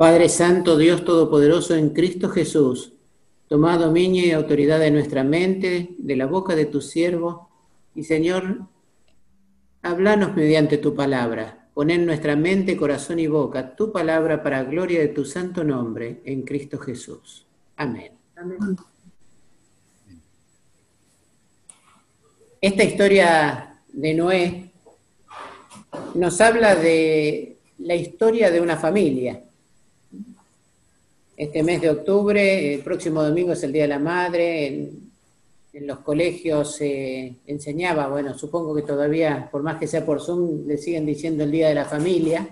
Padre Santo, Dios Todopoderoso en Cristo Jesús, toma dominio y autoridad de nuestra mente, de la boca de tu siervo, y Señor, háblanos mediante tu palabra. Pon en nuestra mente, corazón y boca tu palabra para gloria de tu santo nombre, en Cristo Jesús. Amén. Amén. Esta historia de Noé nos habla de la historia de una familia. Este mes de octubre, el próximo domingo es el Día de la Madre, en, los colegios se enseñaba, bueno, supongo que todavía, por más que sea por Zoom, le siguen diciendo el Día de la Familia.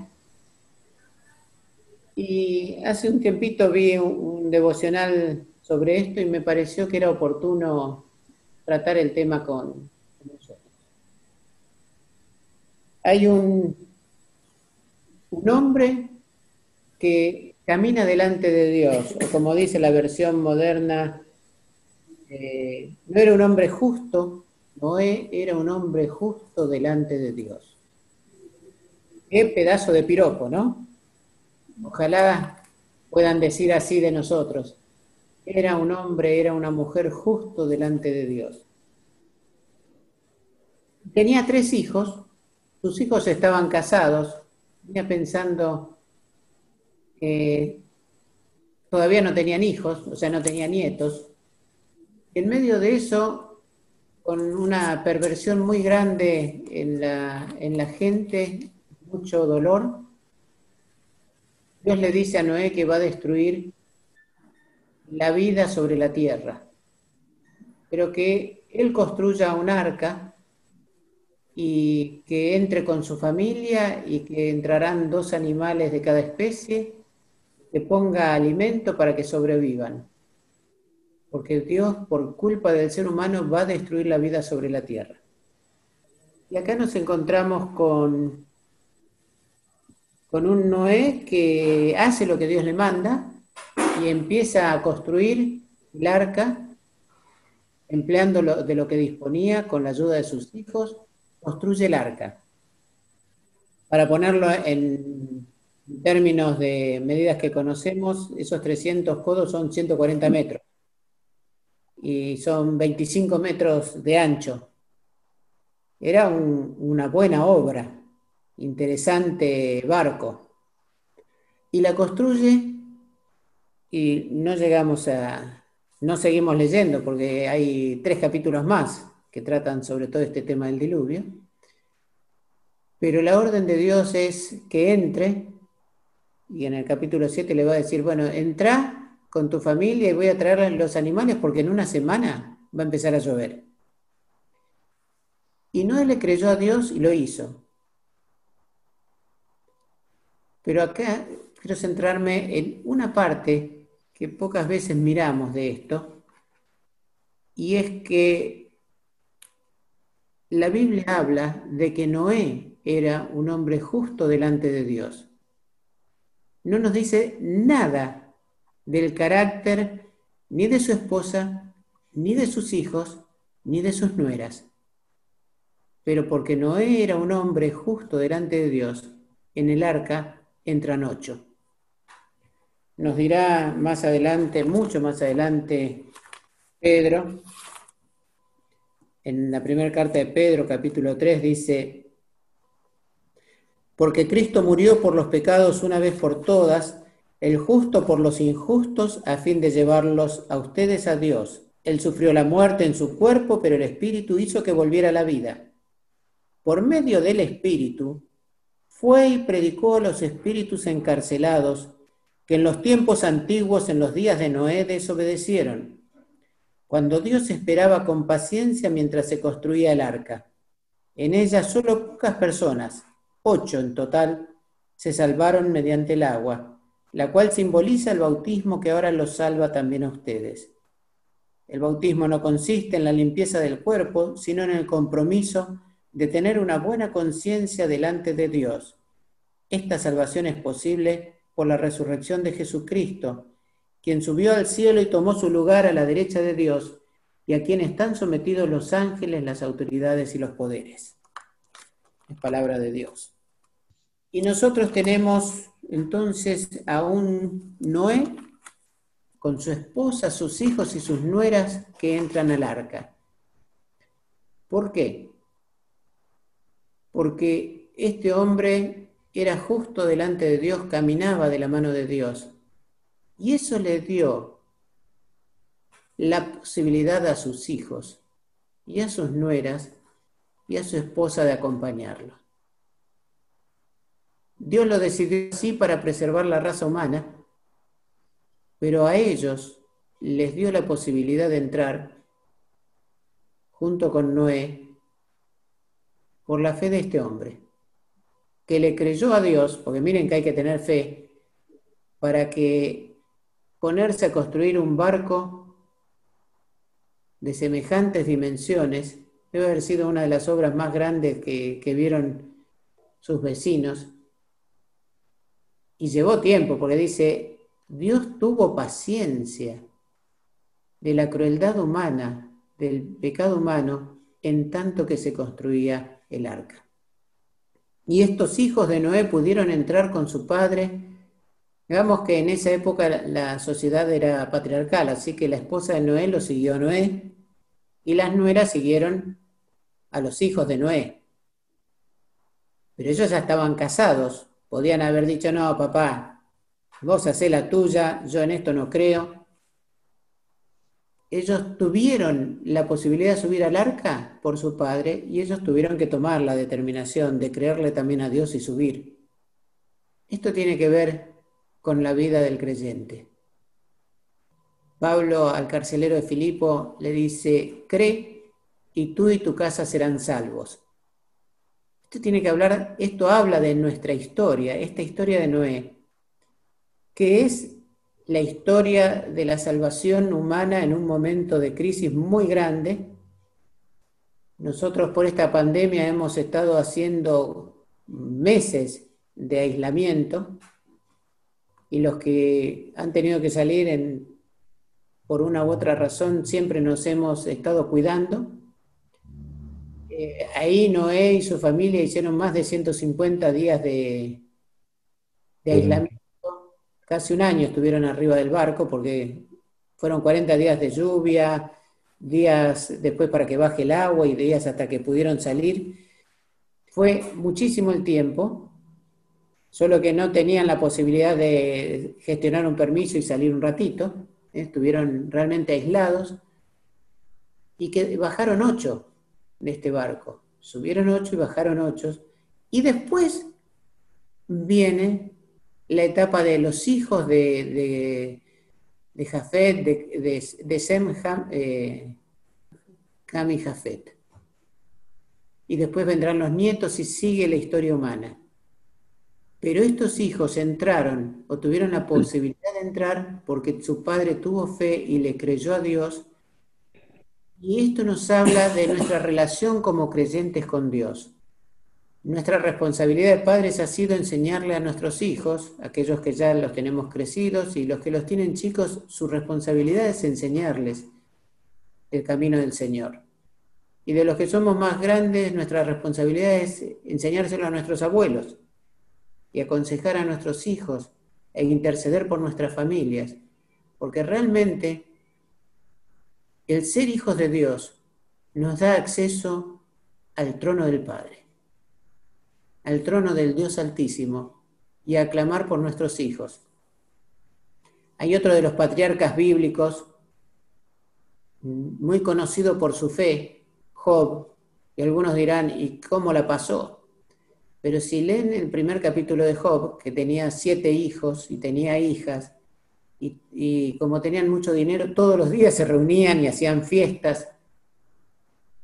Y hace un tiempito vi un devocional sobre esto y me pareció que era oportuno tratar el tema con, hay un, un hombre que camina delante de Dios, o como dice la versión moderna, eh, no era un hombre justo, Noé era un hombre justo delante de Dios. Qué pedazo de piropo, ¿no? Ojalá puedan decir así de nosotros. Era un hombre, era una mujer justo delante de Dios. Tenía tres hijos sus hijos estaban casados, venía pensando todavía no tenían hijos, o sea, no tenían nietos. En medio de eso, con una perversión muy grande en la, en la gente, mucho dolor, Dios le dice a Noé que va a destruir la vida sobre la tierra, pero que él construya un arca y que entre con su familia y que entrarán dos animales de cada especie, que ponga alimento para que sobrevivan. Porque Dios, por culpa del ser humano, va a destruir la vida sobre la tierra. Y acá nos encontramos con, con un Noé que hace lo que Dios le manda y empieza a construir el arca, empleando de lo que disponía con la ayuda de sus hijos construye el arca. Para ponerlo en términos de medidas que conocemos, esos 300 codos son 140 metros y son 25 metros de ancho. Era una buena obra, interesante barco. Y la construye y no llegamos a, no seguimos leyendo porque hay tres capítulos más que tratan sobre todo este tema del diluvio. Pero la orden de Dios es que entre, y en el capítulo 7 le va a decir, bueno, entra con tu familia y voy a traer los animales porque en una semana va a empezar a llover. Y Noé le creyó a Dios y lo hizo. Pero acá quiero centrarme en una parte que pocas veces miramos de esto, y es que la Biblia habla de que Noé era un hombre justo delante de Dios. No nos dice nada del carácter ni de su esposa, ni de sus hijos, ni de sus nueras. Pero porque Noé era un hombre justo delante de Dios, en el arca entran ocho. Nos dirá más adelante, mucho más adelante, Pedro, en la primera carta de Pedro, capítulo 3, dice, porque Cristo murió por los pecados una vez por todas, el justo por los injustos, a fin de llevarlos a ustedes a Dios. Él sufrió la muerte en su cuerpo, pero el Espíritu hizo que volviera a la vida. Por medio del Espíritu, fue y predicó a los espíritus encarcelados que en los tiempos antiguos, en los días de Noé, desobedecieron cuando Dios esperaba con paciencia mientras se construía el arca. En ella solo pocas personas, ocho en total, se salvaron mediante el agua, la cual simboliza el bautismo que ahora los salva también a ustedes. El bautismo no consiste en la limpieza del cuerpo, sino en el compromiso de tener una buena conciencia delante de Dios. Esta salvación es posible por la resurrección de Jesucristo, quien subió al cielo y tomó su lugar a la derecha de Dios, y a quien están sometidos los ángeles, las autoridades y los poderes. Es palabra de Dios. Y nosotros tenemos entonces a un Noé con su esposa, sus hijos y sus nueras que entran al arca. ¿Por qué? Porque este hombre era justo delante de Dios, caminaba de la mano de Dios. Y eso le dio la posibilidad a sus hijos y a sus nueras y a su esposa de acompañarlo. Dios lo decidió así para preservar la raza humana, pero a ellos les dio la posibilidad de entrar junto con Noé por la fe de este hombre, que le creyó a Dios, porque miren que hay que tener fe, para que ponerse a construir un barco de semejantes dimensiones, debe haber sido una de las obras más grandes que, que vieron sus vecinos, y llevó tiempo, porque dice, Dios tuvo paciencia de la crueldad humana, del pecado humano, en tanto que se construía el arca. Y estos hijos de Noé pudieron entrar con su padre. Digamos que en esa época la sociedad era patriarcal, así que la esposa de Noé lo siguió a Noé y las nueras siguieron a los hijos de Noé. Pero ellos ya estaban casados, Podían haber dicho, no, papá, vos hacés la tuya, yo en esto no creo. Ellos tuvieron la posibilidad de subir al arca por su padre y ellos tuvieron que tomar la determinación de creerle también a Dios y subir. Esto tiene que ver con la vida del creyente. Pablo al carcelero de Filipo le dice, cree y tú y tu casa serán salvos. Esto tiene que hablar, esto habla de nuestra historia, esta historia de Noé, que es la historia de la salvación humana en un momento de crisis muy grande. Nosotros por esta pandemia hemos estado haciendo meses de aislamiento y los que han tenido que salir por una u otra razón siempre nos hemos estado cuidando eh, ahí Noé y su familia hicieron más de 150 días de, aislamiento. Casi un año estuvieron arriba del barco porque fueron 40 días de lluvia, días después para que baje el agua y días hasta que pudieron salir. Fue muchísimo el tiempo, solo que no tenían la posibilidad de gestionar un permiso y salir un ratito. ¿eh? Estuvieron realmente aislados y que bajaron ocho de este barco. Subieron ocho y bajaron ocho. Y después viene la etapa de los hijos de, de, de Jafet, de, de, Sem, eh, y Jafet. Y después vendrán los nietos y sigue la historia humana. Pero estos hijos entraron o tuvieron la posibilidad de entrar porque su padre tuvo fe y le creyó a Dios y esto nos habla de nuestra relación como creyentes con Dios. Nuestra responsabilidad de padres ha sido enseñarle a nuestros hijos, aquellos que ya los tenemos crecidos y los que los tienen chicos, su responsabilidad es enseñarles el camino del Señor. Y de los que somos más grandes, nuestra responsabilidad es enseñárselo a nuestros abuelos y aconsejar a nuestros hijos e interceder por nuestras familias, porque realmente el ser hijos de Dios nos da acceso al trono del Padre, al trono del Dios Altísimo y a clamar por nuestros hijos. Hay otro de los patriarcas bíblicos, muy conocido por su fe, Job, y algunos dirán, ¿y cómo la pasó? Pero si leen el primer capítulo de Job, que tenía siete hijos y tenía hijas, y, como tenían mucho dinero, todos los días se reunían y hacían fiestas.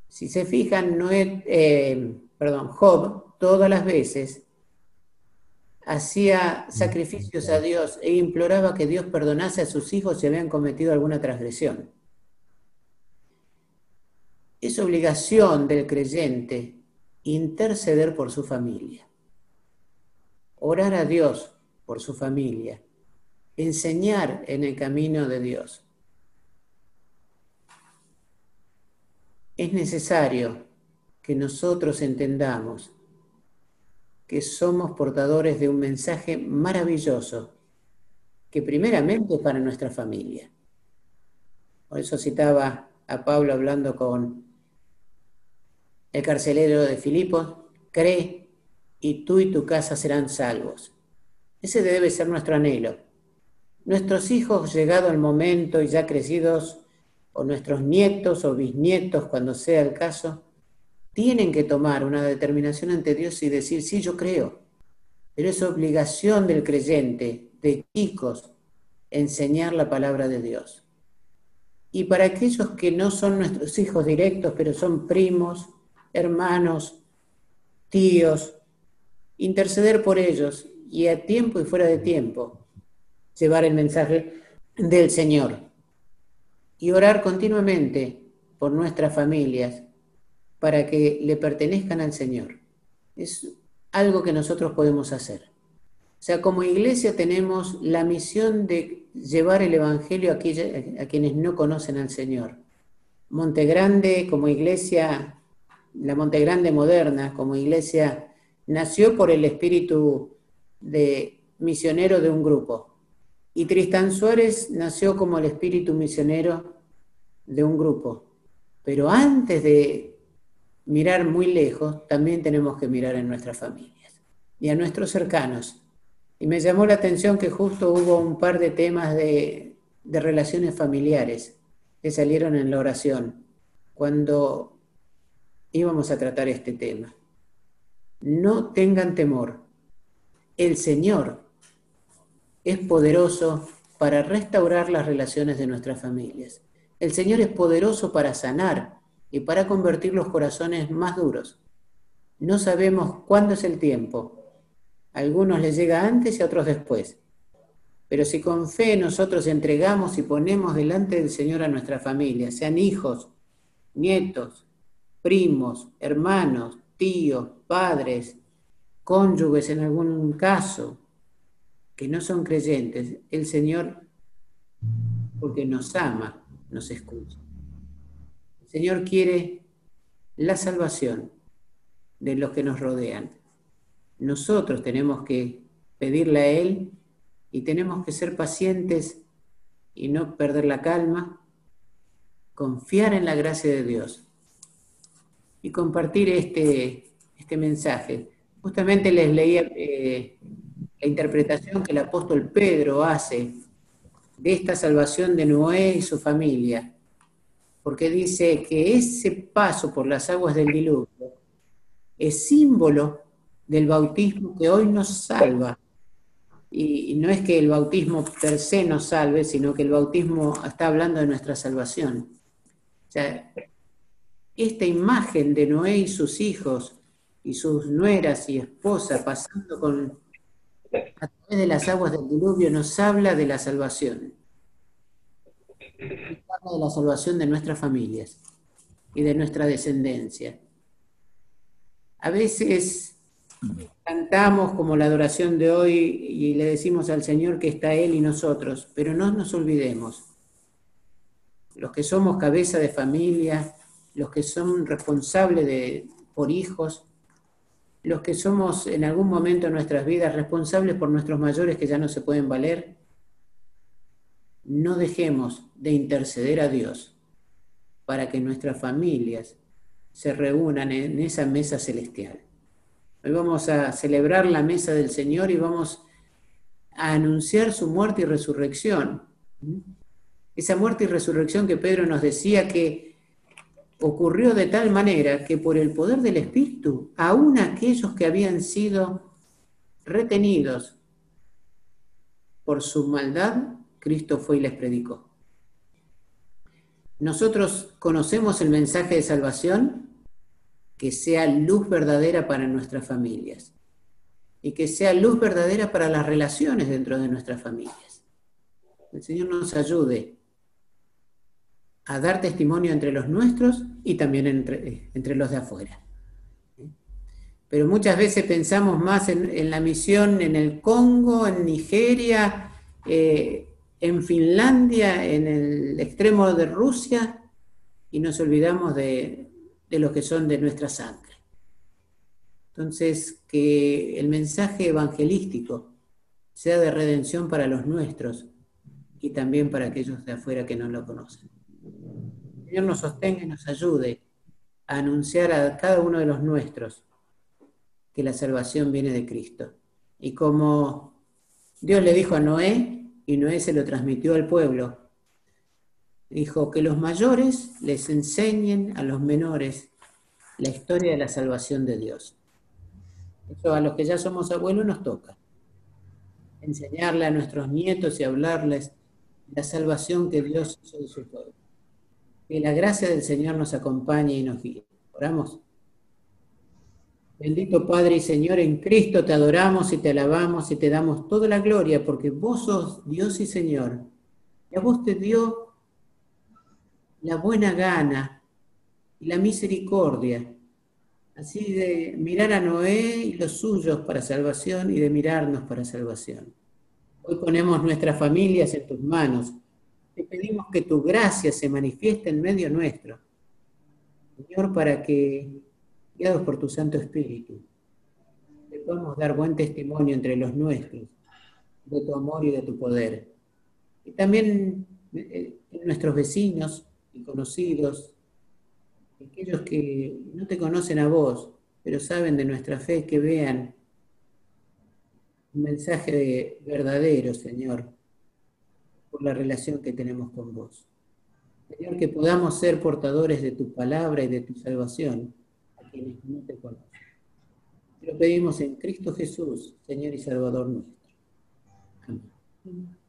Si se fijan, eh, perdón, Job todas las veces hacía sacrificios a Dios e imploraba que Dios perdonase a sus hijos si habían cometido alguna transgresión. Es obligación del creyente interceder por su familia, orar a Dios por su familia enseñar en el camino de Dios. Es necesario que nosotros entendamos que somos portadores de un mensaje maravilloso, que primeramente es para nuestra familia. Por eso citaba a Pablo hablando con el carcelero de Filipos, cree y tú y tu casa serán salvos. Ese debe ser nuestro anhelo. Nuestros hijos, llegado el momento y ya crecidos, o nuestros nietos o bisnietos, cuando sea el caso, tienen que tomar una determinación ante Dios y decir, sí, yo creo. Pero es obligación del creyente, de chicos, enseñar la palabra de Dios. Y para aquellos que no son nuestros hijos directos, pero son primos, hermanos, tíos, interceder por ellos y a tiempo y fuera de tiempo llevar el mensaje del Señor y orar continuamente por nuestras familias para que le pertenezcan al Señor. Es algo que nosotros podemos hacer. O sea, como iglesia tenemos la misión de llevar el Evangelio a, quienes no conocen al Señor. Montegrande como iglesia, la Montegrande moderna como iglesia, nació por el espíritu de misionero de un grupo. Y Tristán Suárez nació como el espíritu misionero de un grupo. Pero antes de mirar muy lejos, también tenemos que mirar en nuestras familias y a nuestros cercanos. Y me llamó la atención que justo hubo un par de temas de, de relaciones familiares que salieron en la oración cuando íbamos a tratar este tema. No tengan temor. El Señor es poderoso para restaurar las relaciones de nuestras familias. El Señor es poderoso para sanar y para convertir los corazones más duros. No sabemos cuándo es el tiempo. A algunos les llega antes y a otros después. Pero si con fe nosotros entregamos y ponemos delante del Señor a nuestra familia, sean hijos, nietos, primos, hermanos, tíos, padres, cónyuges en algún caso, que no son creyentes, el Señor, porque nos ama, nos escucha. El Señor quiere la salvación de los que nos rodean. Nosotros tenemos que pedirle a Él y tenemos que ser pacientes y no perder la calma, confiar en la gracia de Dios y compartir este, este mensaje. Justamente les leía eh, la interpretación que el apóstol Pedro hace de esta salvación de Noé y su familia, porque dice que ese paso por las aguas del diluvio es símbolo del bautismo que hoy nos salva. Y, no es que el bautismo per se nos salve, sino que el bautismo está hablando de nuestra salvación. Esta imagen de Noé y sus hijos y sus nueras y esposas pasando con a través de las aguas del diluvio nos habla de la salvación. habla de la salvación de nuestras familias y de nuestra descendencia. A veces cantamos como la adoración de hoy y le decimos al Señor que está Él y nosotros, pero no nos olvidemos. Los que somos cabeza de familia, los que son responsables de, por hijos, los que somos en algún momento de nuestras vidas responsables por nuestros mayores que ya no se pueden valer, no dejemos de interceder a Dios para que nuestras familias se reúnan en esa mesa celestial. Hoy vamos a celebrar la mesa del Señor y vamos a anunciar su muerte y resurrección. Esa muerte y resurrección que Pedro nos decía que ocurrió de tal manera que por el poder del Espíritu, aún aquellos que habían sido retenidos por su maldad, Cristo fue y les predicó. Nosotros conocemos el mensaje de salvación, que sea luz verdadera para nuestras familias y que sea luz verdadera para las relaciones dentro de nuestras familias. El Señor nos ayude a dar testimonio entre los nuestros y también entre, entre los de afuera. Pero muchas veces pensamos más en, la misión en el Congo, en Nigeria, eh, en Finlandia, en el extremo de Rusia, y nos olvidamos de, de los que son de nuestra sangre. Entonces, que el mensaje evangelístico sea de redención para los nuestros y también para aquellos de afuera que no lo conocen. Señor nos sostenga y nos ayude a anunciar a cada uno de los nuestros que la salvación viene de Cristo. Y como Dios le dijo a Noé, y Noé se lo transmitió al pueblo, dijo que los mayores les enseñen a los menores la historia de la salvación de Dios. Eso a los que ya somos abuelos nos toca. Enseñarle a nuestros nietos y hablarles la salvación que Dios hizo de su pueblo. Que la gracia del Señor nos acompañe y nos guíe. Oramos. Bendito Padre y Señor, en Cristo te adoramos y te alabamos y te damos toda la gloria porque vos sos Dios y Señor. Y a vos te dio la buena gana y la misericordia, así de mirar a Noé y los suyos para salvación y de mirarnos para salvación. Hoy ponemos nuestras familias en tus manos. Te pedimos que tu gracia se manifieste en medio nuestro. Señor, para que, guiados por tu Santo Espíritu, le podamos dar buen testimonio entre los nuestros de tu amor y de tu poder. Y también eh, en nuestros vecinos y conocidos, aquellos que no te conocen a vos, pero saben de nuestra fe, que vean un mensaje verdadero, Señor, por la relación que tenemos con vos. Señor, que podamos ser portadores de tu palabra y de tu salvación a quienes no te conocen. Te lo pedimos en Cristo Jesús, Señor y Salvador nuestro. Amén.